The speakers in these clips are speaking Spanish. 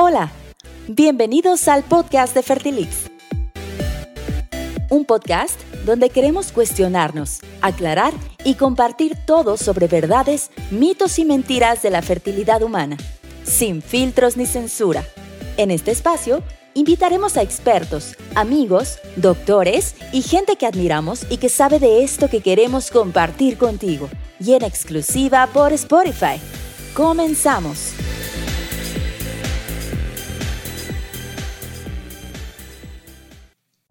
Hola, bienvenidos al podcast de Fertilix. Un podcast donde queremos cuestionarnos, aclarar y compartir todo sobre verdades, mitos y mentiras de la fertilidad humana, sin filtros ni censura. En este espacio invitaremos a expertos, amigos, doctores y gente que admiramos y que sabe de esto que queremos compartir contigo. Y en exclusiva por Spotify. Comenzamos.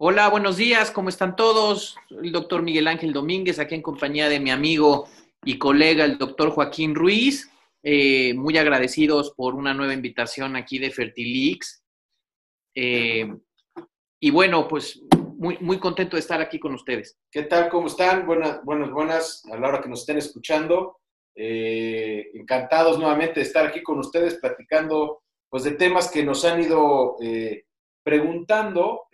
Hola, buenos días, ¿cómo están todos? El doctor Miguel Ángel Domínguez, aquí en compañía de mi amigo y colega, el doctor Joaquín Ruiz. Eh, muy agradecidos por una nueva invitación aquí de Fertilix. Eh, y bueno, pues muy, muy contento de estar aquí con ustedes. ¿Qué tal? ¿Cómo están? Buenas, buenas, buenas, a la hora que nos estén escuchando. Eh, encantados nuevamente de estar aquí con ustedes platicando pues de temas que nos han ido preguntando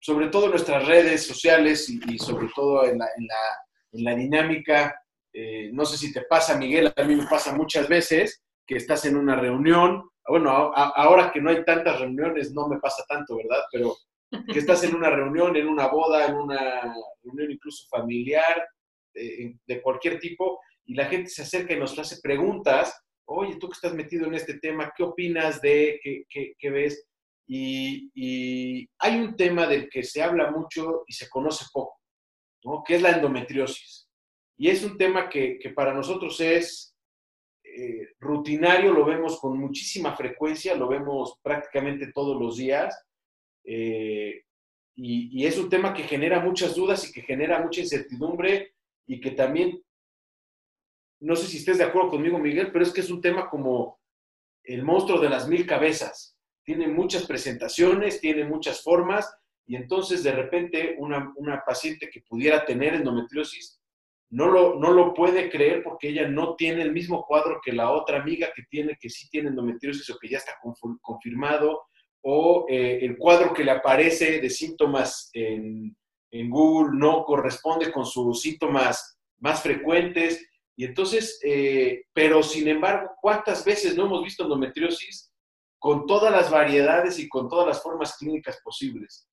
sobre todo en nuestras redes sociales y, sobre todo en la, dinámica. Eh, no sé si te pasa, Miguel, a mí me pasa muchas veces que estás en una reunión. Bueno, ahora que no hay tantas reuniones no me pasa tanto, ¿verdad? Pero que estás en una reunión, en una boda, en una reunión incluso familiar, eh, de cualquier tipo, y la gente se acerca y nos hace preguntas. Oye, tú que estás metido en este tema, ¿qué opinas de qué, qué ves? Y, hay un tema del que se habla mucho y se conoce poco, ¿no? que es la endometriosis. Y es un tema que, para nosotros es eh, rutinario, lo vemos con muchísima frecuencia, lo vemos prácticamente todos los días. Eh, y, y, es un tema que genera muchas dudas y que genera mucha incertidumbre y que también, no sé si estés de acuerdo conmigo, Miguel, pero es que es un tema como el monstruo de las mil cabezas tiene muchas presentaciones, tiene muchas formas, y entonces de repente una, paciente que pudiera tener endometriosis no lo, no lo puede creer porque ella no tiene el mismo cuadro que la otra amiga que tiene, que sí tiene endometriosis o que ya está confirmado, o eh, el cuadro que le aparece de síntomas en, Google no corresponde con sus síntomas más frecuentes. Y entonces, eh, pero sin embargo, ¿cuántas veces no hemos visto endometriosis con todas las variedades y con todas las formas clínicas posibles.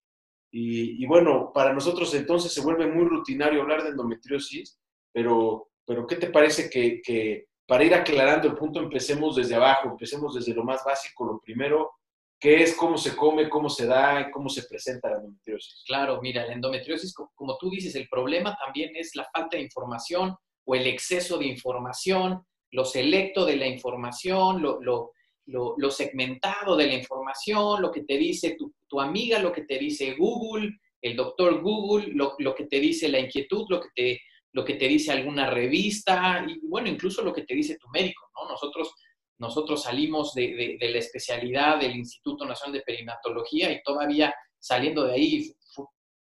Y, bueno, para nosotros entonces se vuelve muy rutinario hablar de endometriosis, pero, pero ¿qué te parece que, para ir aclarando el punto empecemos desde abajo, empecemos desde lo más básico, lo primero, ¿qué es cómo se come, cómo se da, cómo se presenta la endometriosis? Claro, mira, la endometriosis, como tú dices, el problema también es la falta de información o el exceso de información, lo selecto de la información, lo, lo lo, segmentado de la información, lo que te dice tu, amiga, lo que te dice Google, el doctor Google, lo, que te dice la inquietud, lo que te, lo que te dice alguna revista y bueno, incluso lo que te dice tu médico, ¿no? Nosotros, nosotros salimos de, la especialidad del Instituto Nacional de Perinatología y todavía saliendo de ahí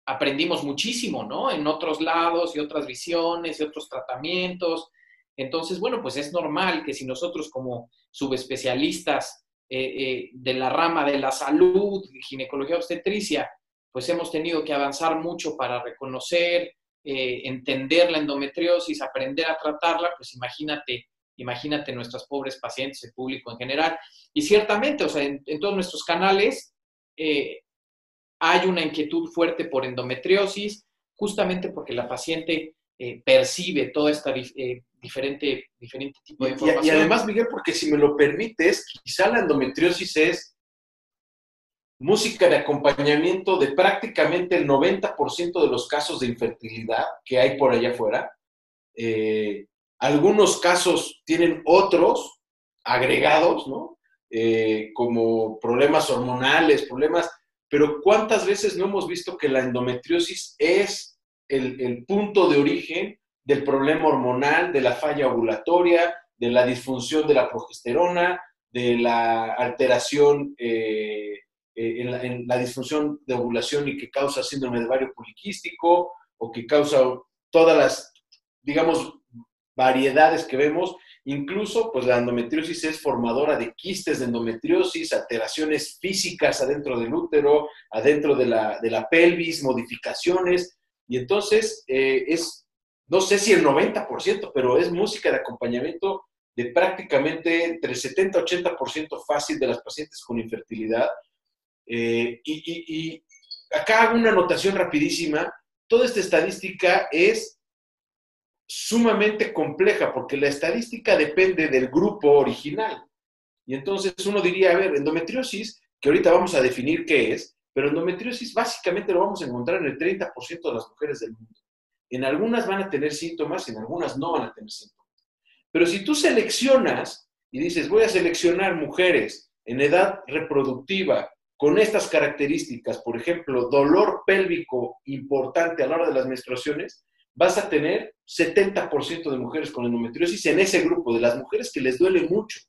aprendimos muchísimo, ¿no? En otros lados y otras visiones y otros tratamientos. Entonces, bueno, pues es normal que si nosotros como subespecialistas eh, eh, de la rama de la salud, ginecología obstetricia, pues hemos tenido que avanzar mucho para reconocer, eh, entender la endometriosis, aprender a tratarla, pues imagínate, imagínate nuestras pobres pacientes, el público en general. Y ciertamente, o sea, en, todos nuestros canales hay una inquietud fuerte por endometriosis, justamente porque la paciente percibe toda esta diferente, diferente tipo de información. Y, además, Miguel, porque si me lo permites, quizá la endometriosis es música de acompañamiento de prácticamente el 90% de los casos de infertilidad que hay por allá afuera. Eh, algunos casos tienen otros agregados, ¿no? Eh, como problemas hormonales, problemas, pero ¿cuántas veces no hemos visto que la endometriosis es el, punto de origen del problema hormonal, de la falla ovulatoria, de la disfunción de la progesterona, de la alteración eh, eh, en, la, disfunción de ovulación y que causa síndrome de ovario poliquístico o que causa todas las, digamos, variedades que vemos. Incluso, pues la endometriosis es formadora de quistes de endometriosis, alteraciones físicas adentro del útero, adentro de la, de la pelvis, modificaciones. Y entonces eh, es no sé si el 90%, pero es música de acompañamiento de prácticamente entre 70 y 80% fácil de las pacientes con infertilidad. Eh, y, y acá hago una anotación rapidísima. Toda esta estadística es sumamente compleja porque la estadística depende del grupo original. Y entonces uno diría, a ver, endometriosis, que ahorita vamos a definir qué es, pero endometriosis básicamente lo vamos a encontrar en el 30% de las mujeres del mundo. En algunas van a tener síntomas, en algunas no van a tener síntomas. Pero si tú seleccionas y dices, voy a seleccionar mujeres en edad reproductiva con estas características, por ejemplo, dolor pélvico importante a la hora de las menstruaciones, vas a tener 70% de mujeres con endometriosis en ese grupo, de las mujeres que les duele mucho.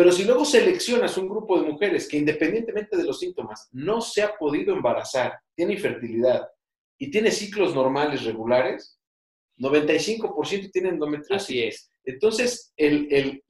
Pero si luego seleccionas un grupo de mujeres que independientemente de los síntomas no se ha podido embarazar, tiene infertilidad y tiene ciclos normales regulares, 95% tiene endometriosis. Así es. Entonces,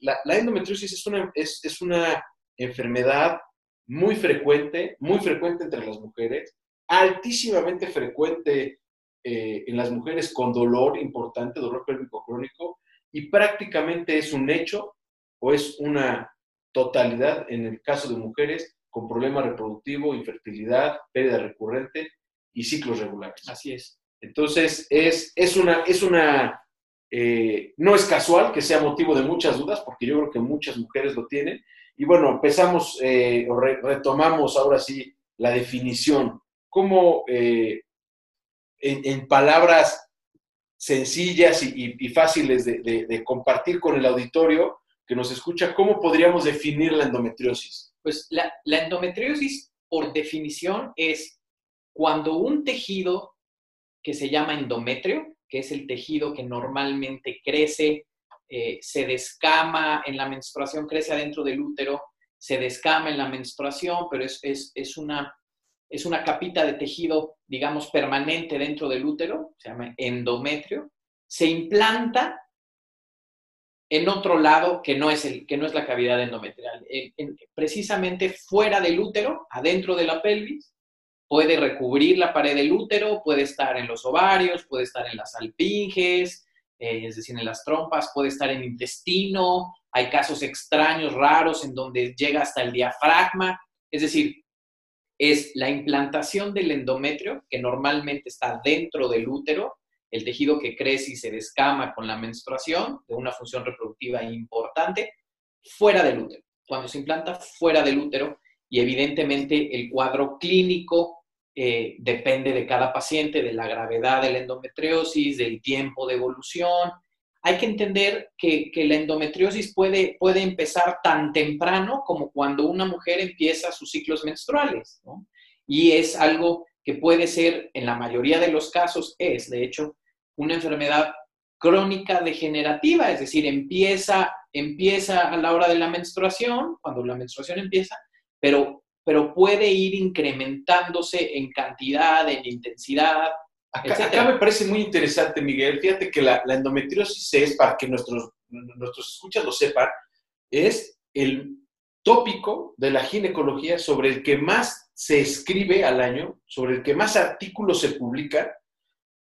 la, endometriosis es una, es una enfermedad muy frecuente, muy frecuente entre las mujeres, altísimamente frecuente eh, en las mujeres con dolor importante, dolor pélvico crónico, y prácticamente es un hecho o es una totalidad en el caso de mujeres con problema reproductivo, infertilidad, pérdida recurrente y ciclos regulares. Así es. Entonces, es, es una, es una eh, no es casual que sea motivo de muchas dudas, porque yo creo que muchas mujeres lo tienen. Y bueno, empezamos eh, o retomamos ahora sí la definición. ¿Cómo eh, en, palabras sencillas y, fáciles de, compartir con el auditorio que nos escucha, ¿cómo podríamos definir la endometriosis? Pues la, endometriosis, por definición, es cuando un tejido que se llama endometrio, que es el tejido que normalmente crece, eh, se descama en la menstruación, crece adentro del útero, se descama en la menstruación, pero es, es una es una capita de tejido, digamos, permanente dentro del útero, se llama endometrio, se implanta en otro lado que no es, el, que no es la cavidad endometrial. precisamente fuera del útero, adentro de la pelvis, puede recubrir la pared del útero, puede estar en los ovarios, puede estar en las alpinges, eh, es decir, en las trompas, puede estar en el intestino, hay casos extraños, raros, en donde llega hasta el diafragma, es decir, es la implantación del endometrio, que normalmente está dentro del útero, el tejido que crece y se descama con la menstruación, de una función reproductiva importante, fuera del útero. Cuando se implanta fuera del útero, y evidentemente el cuadro clínico eh, depende de cada paciente, de la gravedad de la endometriosis, del tiempo de evolución, hay que entender que, la endometriosis puede, puede, empezar tan temprano como cuando una mujer empieza sus ciclos menstruales. Y es algo que puede ser, en la mayoría de los casos, es, de hecho, una enfermedad crónica degenerativa, es decir, empieza, empieza a la hora de la menstruación, cuando la menstruación empieza, pero, pero puede ir incrementándose en cantidad, en intensidad, Acá, me parece muy interesante, Miguel. Fíjate que la, endometriosis es, para que nuestros, nuestros escuchas lo sepan, es el tópico de la ginecología sobre el que más se escribe al año, sobre el que más artículos se publican,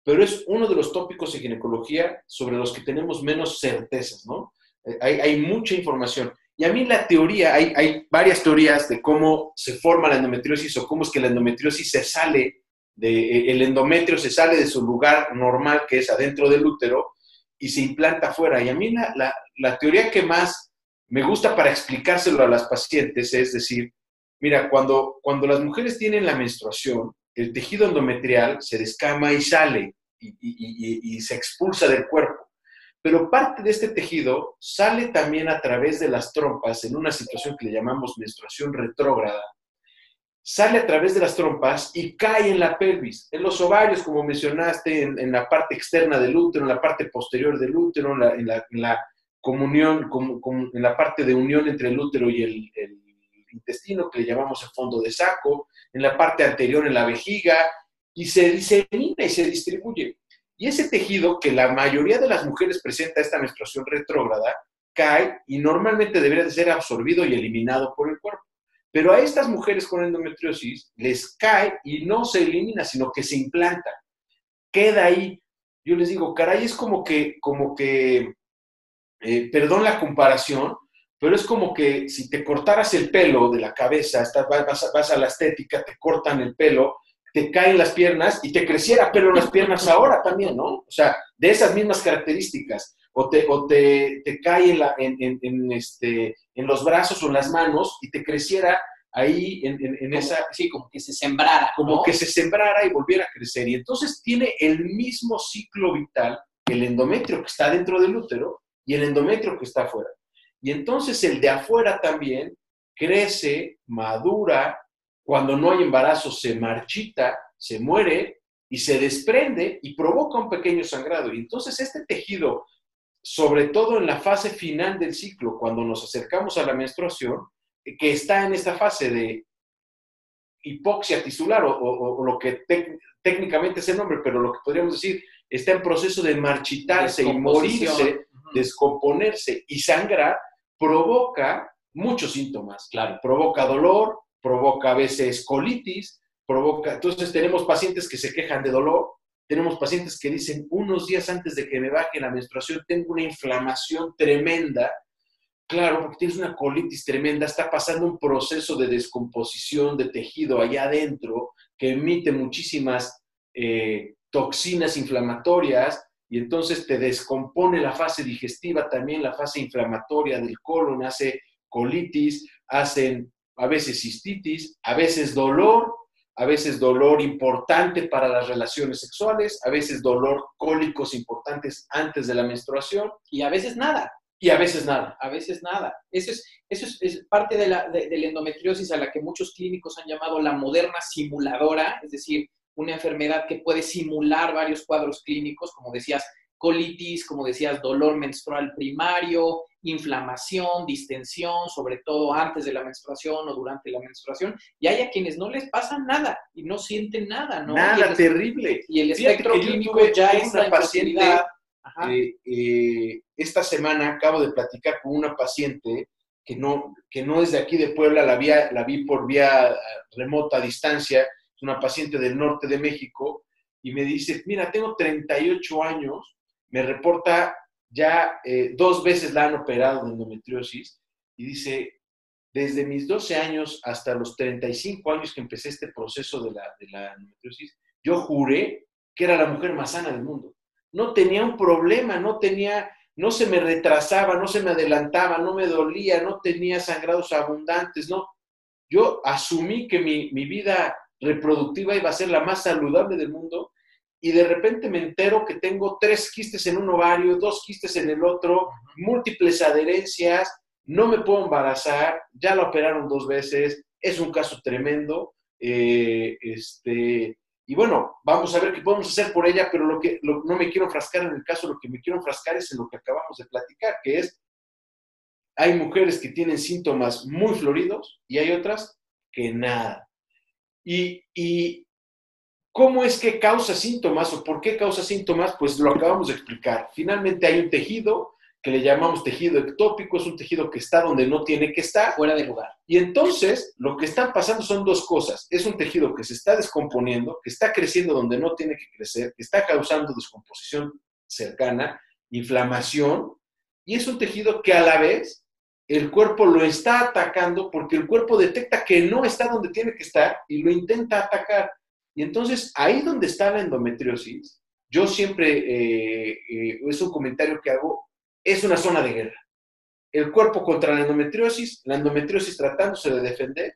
pero es uno de los tópicos de ginecología sobre los que tenemos menos certezas, ¿no? Eh, hay, hay mucha información. Y a mí la teoría, hay, hay varias teorías de cómo se forma la endometriosis o cómo es que la endometriosis se sale eh, el endometrio se sale de su lugar normal, que es adentro del útero, y se implanta afuera. Y a mí la, teoría que más me gusta para explicárselo a las pacientes es decir, mira, cuando, cuando las mujeres tienen la menstruación, el tejido endometrial se descama y sale y, se expulsa del cuerpo. Pero parte de este tejido sale también a través de las trompas en una situación que le llamamos menstruación retrógrada, sale a través de las trompas y cae en la pelvis, en los ovarios, como mencionaste, en, la parte externa del útero, en la parte posterior del útero, en la, comunión, en la parte de unión entre el útero y el, intestino, que le llamamos el fondo de saco, en la parte anterior, en la vejiga, y se disemina y se distribuye. Y ese tejido que la mayoría de las mujeres presenta esta menstruación retrógrada, cae y normalmente debería de ser absorbido y eliminado por el cuerpo. Pero a estas mujeres con endometriosis les cae y no se elimina, sino que se implanta. Queda ahí. Yo les digo, caray, es como que, como que eh, perdón la comparación, pero es como que si te cortaras el pelo de la cabeza, estás, vas, vas, a la estética, te cortan el pelo, te caen las piernas y te creciera pelo en las piernas ahora también, ¿no? O sea, de esas mismas características. O te, o te, te cae en, la, en, en, este, en los brazos o en las manos y te creciera ahí en, esa... Sí, como que se sembrara. Como que se sembrara y volviera a crecer. Y entonces tiene el mismo ciclo vital el endometrio que está dentro del útero y el endometrio que está afuera. Y entonces el de afuera también crece, madura, cuando no hay embarazo se marchita, se muere y se desprende y provoca un pequeño sangrado. Y entonces este tejido, sobre todo en la fase final del ciclo, cuando nos acercamos a la menstruación, que está en esta fase de hipoxia tisular o, lo que técnicamente es el nombre, pero lo que podríamos decir está en proceso de marchitarse y morirse, descomponerse y sangrar, provoca muchos síntomas. Claro, provoca dolor, provoca a veces colitis, provoca. Entonces, tenemos pacientes que se quejan de dolor, tenemos pacientes que dicen unos días antes de que me baje la menstruación, tengo una inflamación tremenda. Claro, porque tienes una colitis tremenda, está pasando un proceso de descomposición de tejido allá adentro que emite muchísimas eh, toxinas inflamatorias y entonces te descompone la fase digestiva, también la fase inflamatoria del colon, hace colitis, hacen a veces cistitis, a veces dolor, a veces dolor importante para las relaciones sexuales, a veces dolor cólicos importantes antes de la menstruación. Y a veces nada. Y a veces nada. A veces nada. Eso es, eso es, parte de la, de la endometriosis a la que muchos clínicos han llamado la moderna simuladora, es decir, una enfermedad que puede simular varios cuadros clínicos, como decías, colitis, como decías, dolor menstrual primario, inflamación, distensión, sobre todo antes de la menstruación o durante la menstruación, y hay a quienes no les pasa nada y no sienten nada, ¿no? Nada, terrible. Y el espectro clínico ya es una paciente. Eh, eh, esta semana acabo de platicar con una paciente que no, que no es de aquí de Puebla, la, la vi por vía remota a distancia, una paciente del norte de México, y me dice, mira, tengo 38 años, me reporta ya eh, dos veces la han operado de endometriosis, y dice, desde mis 12 años hasta los 35 años que empecé este proceso de la, de la endometriosis, yo juré que era la mujer más sana del mundo. No tenía un problema, no tenía, no se me retrasaba, no se me adelantaba, no me dolía, no tenía sangrados abundantes, no. Yo asumí que mi, mi vida reproductiva iba a ser la más saludable del mundo y de repente me entero que tengo tres quistes en un ovario, dos quistes en el otro, múltiples adherencias, no me puedo embarazar, ya la operaron dos veces, es un caso tremendo. Eh, este, y bueno, vamos a ver qué podemos hacer por ella, pero lo que no me quiero enfrascar en el caso, lo que me quiero enfrascar es en lo que acabamos de platicar, que es, hay mujeres que tienen síntomas muy floridos y hay otras que nada. Y, ¿Cómo es que causa síntomas o por qué causa síntomas? Pues lo acabamos de explicar. Finalmente hay un tejido que le llamamos tejido ectópico, es un tejido que está donde no tiene que estar. Fuera de lugar. Y entonces lo que están pasando son dos cosas. Es un tejido que se está descomponiendo, que está creciendo donde no tiene que crecer, que está causando descomposición cercana, inflamación, y es un tejido que a la vez el cuerpo lo está atacando porque el cuerpo detecta que no está donde tiene que estar y lo intenta atacar. Y entonces ahí donde está la endometriosis, yo siempre, eh, eh, es un comentario que hago, es una zona de guerra. El cuerpo contra la endometriosis, la endometriosis tratándose de defender,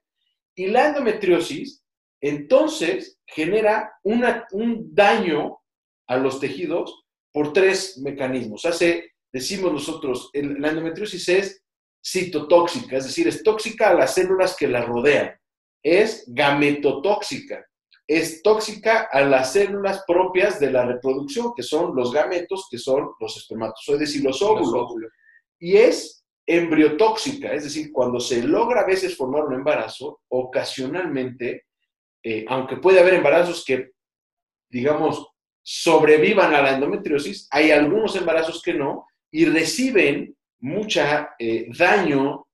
y la endometriosis entonces genera un daño a los tejidos por tres mecanismos. Hace, decimos nosotros, la endometriosis es citotóxica, es decir, es tóxica a las células que la rodean. Es gametotóxica, es tóxica a las células propias de la reproducción, que son los gametos, que son los espermatozoides y los óvulos. Y es embriotóxica, es decir, cuando se logra a veces formar un embarazo, ocasionalmente, eh, aunque puede haber embarazos que, digamos, sobrevivan a la endometriosis, hay algunos embarazos que no, y reciben mucha eh, daño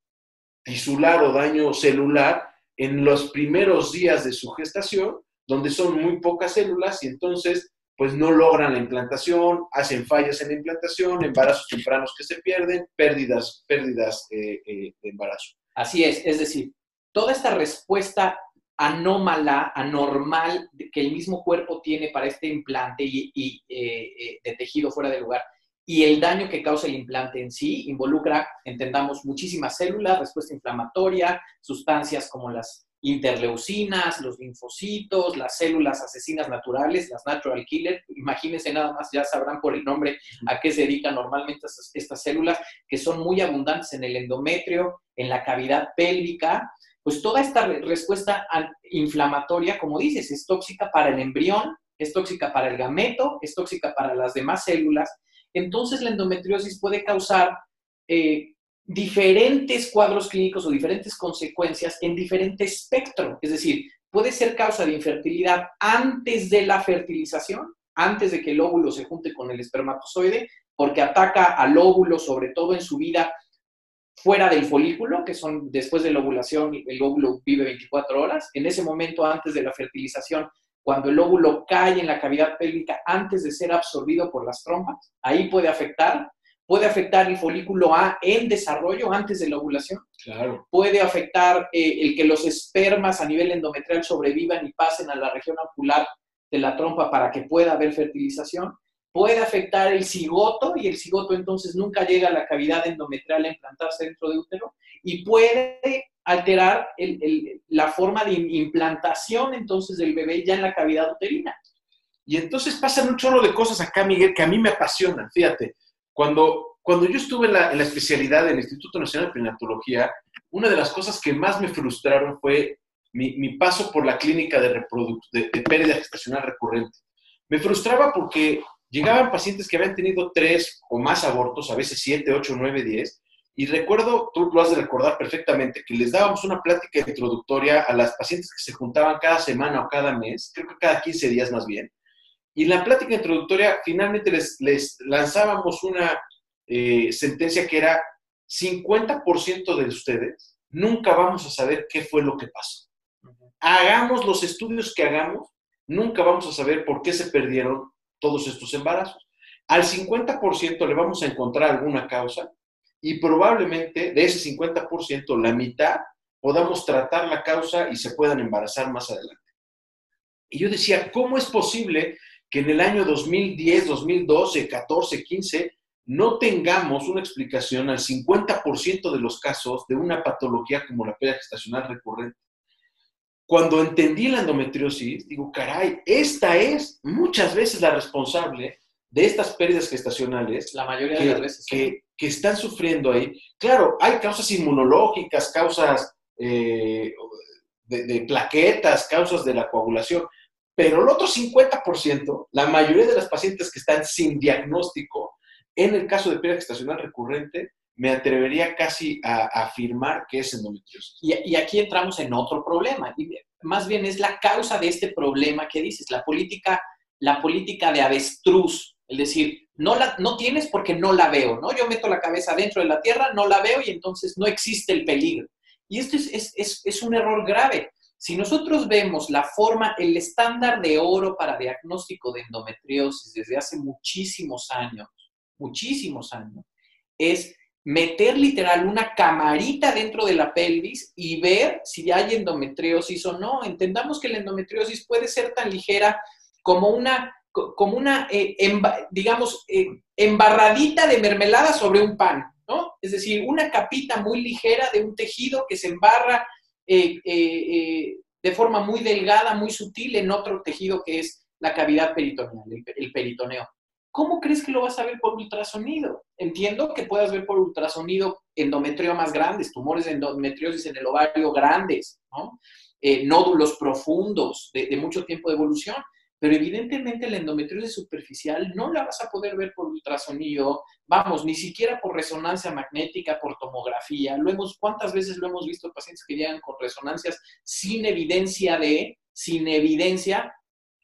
tisular o daño celular en los primeros días de su gestación, donde son muy pocas células y entonces pues no logran la implantación, hacen fallas en la implantación, embarazos tempranos que se pierden, pérdidas, pérdidas eh, eh, de embarazo. Así es, es decir, toda esta respuesta anómala, anormal que el mismo cuerpo tiene para este implante y, eh, de tejido fuera de lugar y el daño que causa el implante en sí involucra, entendamos, muchísimas células, respuesta inflamatoria, sustancias como las interleucinas, los linfocitos, las células asesinas naturales, las natural killer. Imagínense nada más, ya sabrán por el nombre a qué se dedican normalmente estas, células, que son muy abundantes en el endometrio, en la cavidad pélvica. Pues toda esta respuesta inflamatoria, como dices, es tóxica para el embrión, es tóxica para el gameto, es tóxica para las demás células. Entonces la endometriosis puede causar eh, diferentes cuadros clínicos o diferentes consecuencias en diferente espectro. Es decir, puede ser causa de infertilidad antes de la fertilización, antes de que el óvulo se junte con el espermatozoide, porque ataca al óvulo, sobre todo en su vida fuera del folículo, que son después de la ovulación, el óvulo vive 24 horas. En ese momento, antes de la fertilización, cuando el óvulo cae en la cavidad pélvica antes de ser absorbido por las trompas, ahí puede afectar puede afectar el folículo A en desarrollo antes de la ovulación. Claro. Puede afectar eh, el que los espermas a nivel endometrial sobrevivan y pasen a la región ocular de la trompa para que pueda haber fertilización. Puede afectar el cigoto y el cigoto entonces nunca llega a la cavidad endometrial a implantarse dentro de útero y puede alterar la forma de implantación entonces del bebé ya en la cavidad uterina. Y entonces pasan un chorro de cosas acá, Miguel, que a mí me apasionan, fíjate. Cuando, cuando yo estuve en la, especialidad del Instituto Nacional de Perinatología, una de las cosas que más me frustraron fue mi, paso por la clínica de, de, de pérdida gestacional recurrente. Me frustraba porque llegaban pacientes que habían tenido tres o más abortos, a veces siete, ocho, nueve, diez, y recuerdo, tú lo has de recordar perfectamente, que les dábamos una plática introductoria a las pacientes que se juntaban cada semana o cada mes, creo que cada 15 días más bien, y en la plática introductoria, finalmente les, lanzábamos una eh, sentencia que era 50% de ustedes nunca vamos a saber qué fue lo que pasó. Hagamos los estudios que hagamos, nunca vamos a saber por qué se perdieron todos estos embarazos. Al 50% le vamos a encontrar alguna causa y probablemente de ese 50%, la mitad podamos tratar la causa y se puedan embarazar más adelante. Y yo decía, ¿cómo es posible que en el año 2010, 2012, 14, 15 no tengamos una explicación al 50% de los casos de una patología como la pérdida gestacional recurrente. Cuando entendí la endometriosis, digo, caray, esta es muchas veces la responsable de estas pérdidas gestacionales. La mayoría de las veces. Que, que, están sufriendo ahí. Claro, hay causas inmunológicas, causas eh, de, de, plaquetas, causas de la coagulación, pero el otro 50%, la mayoría de las pacientes que están sin diagnóstico, en el caso de pérdida gestacional recurrente, me atrevería casi a, afirmar que es endometriosis. Y, aquí entramos en otro problema. Y más bien es la causa de este problema que dices, la política, la política de avestruz. Es decir, no, la, no tienes porque no la veo, ¿no? Yo meto la cabeza dentro de la tierra, no la veo y entonces no existe el peligro. Y esto es, es, es un error grave. Si nosotros vemos la forma, el estándar de oro para diagnóstico de endometriosis desde hace muchísimos años, muchísimos años, es meter literal una camarita dentro de la pelvis y ver si hay endometriosis o no. Entendamos que la endometriosis puede ser tan ligera como una, como una eh, digamos, eh, embarradita de mermelada sobre un pan, ¿no? Es decir, una capita muy ligera de un tejido que se embarra eh, eh, eh, de forma muy delgada, muy sutil en otro tejido que es la cavidad peritoneal, el, peritoneo. ¿Cómo crees que lo vas a ver por ultrasonido? Entiendo que puedas ver por ultrasonido endometriomas grandes, tumores de endometriosis en el ovario grandes, nódulos profundos de, mucho tiempo de evolución, pero evidentemente la endometriosis superficial no la vas a poder ver por ultrasonido, vamos, ni siquiera por resonancia magnética, por tomografía. Lo hemos, ¿Cuántas veces lo hemos visto pacientes que llegan con resonancias sin evidencia de, sin evidencia,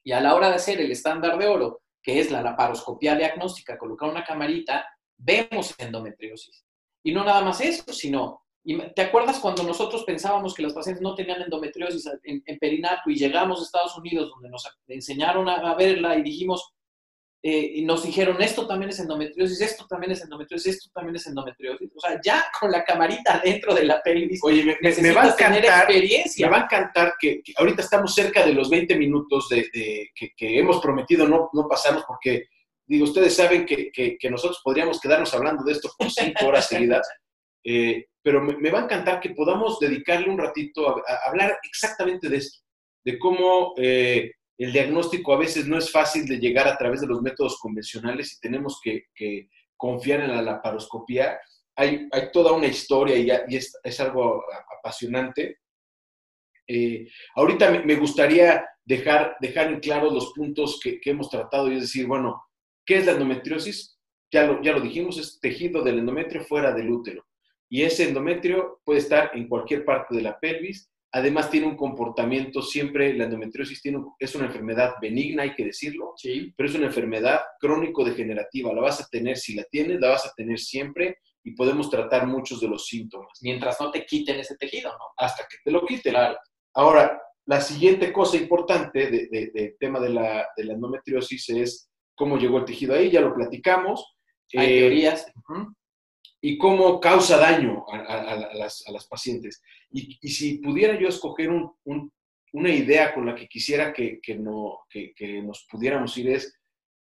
y a la hora de hacer el estándar de oro, que es la laparoscopía diagnóstica, colocar una camarita, vemos endometriosis. Y no nada más eso, sino y ¿Te acuerdas cuando nosotros pensábamos que las pacientes no tenían endometriosis en, perinato y llegamos a Estados Unidos donde nos enseñaron a, verla y dijimos, eh, nos dijeron, esto también es endometriosis, esto también es endometriosis, esto también es endometriosis. O sea, ya con la camarita dentro de la pelvis. Oye, me, va a encantar, experiencia. me va a encantar que, ahorita estamos cerca de los 20 minutos de, que, hemos prometido no, no pasarnos porque, digo, ustedes saben que, nosotros podríamos quedarnos hablando de esto por cinco horas seguidas, eh, pero me, va a encantar que podamos dedicarle un ratito a, hablar exactamente de esto, de cómo... Eh, el diagnóstico a veces no es fácil de llegar a través de los métodos convencionales y tenemos que, confiar en la laparoscopía. Hay, toda una historia y, es, algo apasionante. Eh, ahorita me, gustaría dejar, dejar en claro los puntos que, hemos tratado y es decir, bueno, ¿qué es la endometriosis? Ya lo, ya lo dijimos, es tejido del endometrio fuera del útero. Y ese endometrio puede estar en cualquier parte de la pelvis Además tiene un comportamiento siempre, la endometriosis tiene, es una enfermedad benigna, hay que decirlo, sí. pero es una enfermedad crónico-degenerativa. La vas a tener si la tienes, la vas a tener siempre y podemos tratar muchos de los síntomas. Mientras no te quiten ese tejido, ¿no? Hasta que te lo quiten. Ahora, la siguiente cosa importante del de, tema de la, de la, endometriosis es cómo llegó el tejido ahí, ya lo platicamos. Hay eh, teorías y cómo causa daño a, las, pacientes. Y, si pudiera yo escoger una idea con la que quisiera que, no, que, nos pudiéramos ir es,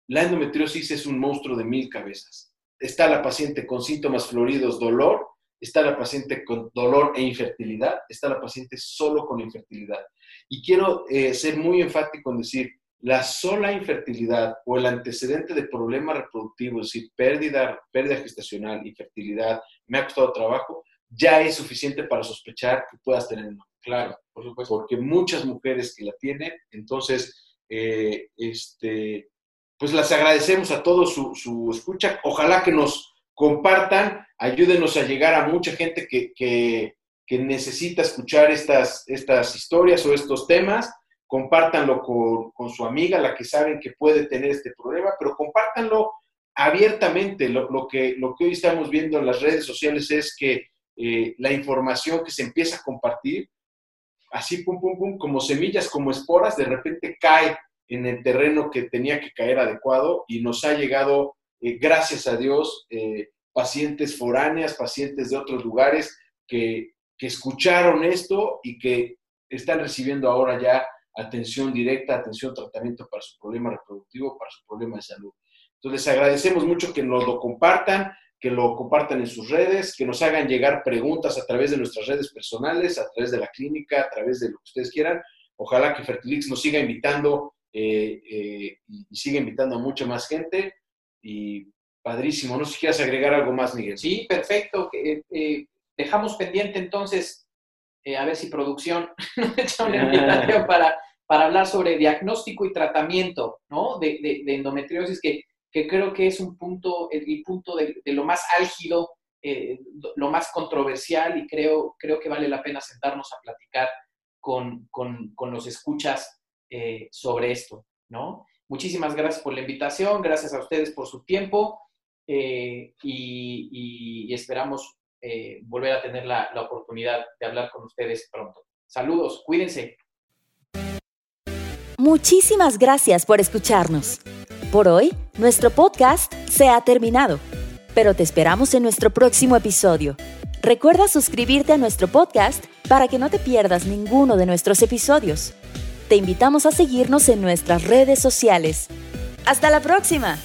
la endometriosis es un monstruo de mil cabezas. Está la paciente con síntomas floridos, dolor, está la paciente con dolor e infertilidad, está la paciente solo con infertilidad. Y quiero eh, ser muy enfático en decir, la sola infertilidad o el antecedente de problemas reproductivos, es decir, pérdida, pérdida gestacional, infertilidad, me ha costado trabajo, ya es suficiente para sospechar que puedas tener un Claro, por supuesto. Porque muchas mujeres que la tienen, entonces, eh, este, pues las agradecemos a todos su, escucha. Ojalá que nos compartan, ayúdenos a llegar a mucha gente que, que, que necesita escuchar estas, estas historias o estos temas compártanlo con, su amiga, la que saben que puede tener este problema, pero compártanlo abiertamente. Lo, que, lo que hoy estamos viendo en las redes sociales es que eh, la información que se empieza a compartir, así pum, pum, pum, como semillas, como esporas, de repente cae en el terreno que tenía que caer adecuado y nos ha llegado, eh, gracias a Dios, eh, pacientes foráneas, pacientes de otros lugares que, que escucharon esto y que están recibiendo ahora ya atención directa, atención, tratamiento para su problema reproductivo, para su problema de salud. Entonces, les agradecemos mucho que nos lo compartan, que lo compartan en sus redes, que nos hagan llegar preguntas a través de nuestras redes personales, a través de la clínica, a través de lo que ustedes quieran. Ojalá que Fertilix nos siga invitando eh, eh, y siga invitando a mucha más gente. Y padrísimo. No sé si quieres agregar algo más, Miguel. Sí, perfecto. Eh, dejamos pendiente entonces, a ver si producción nos echa una invitación para para hablar sobre diagnóstico y tratamiento ¿no? de, endometriosis, que, creo que es un punto, el, punto de, lo más álgido, eh, lo más controversial y creo, creo que vale la pena sentarnos a platicar con, los escuchas eh, sobre esto. ¿no? Muchísimas gracias por la invitación, gracias a ustedes por su tiempo eh, y, esperamos volver a tener la oportunidad de hablar con ustedes pronto. Saludos, cuídense. Muchísimas gracias por escucharnos. Por hoy, nuestro podcast se ha terminado, pero te esperamos en nuestro próximo episodio. Recuerda suscribirte a nuestro podcast para que no te pierdas ninguno de nuestros episodios. Te invitamos a seguirnos en nuestras redes sociales. ¡Hasta la próxima!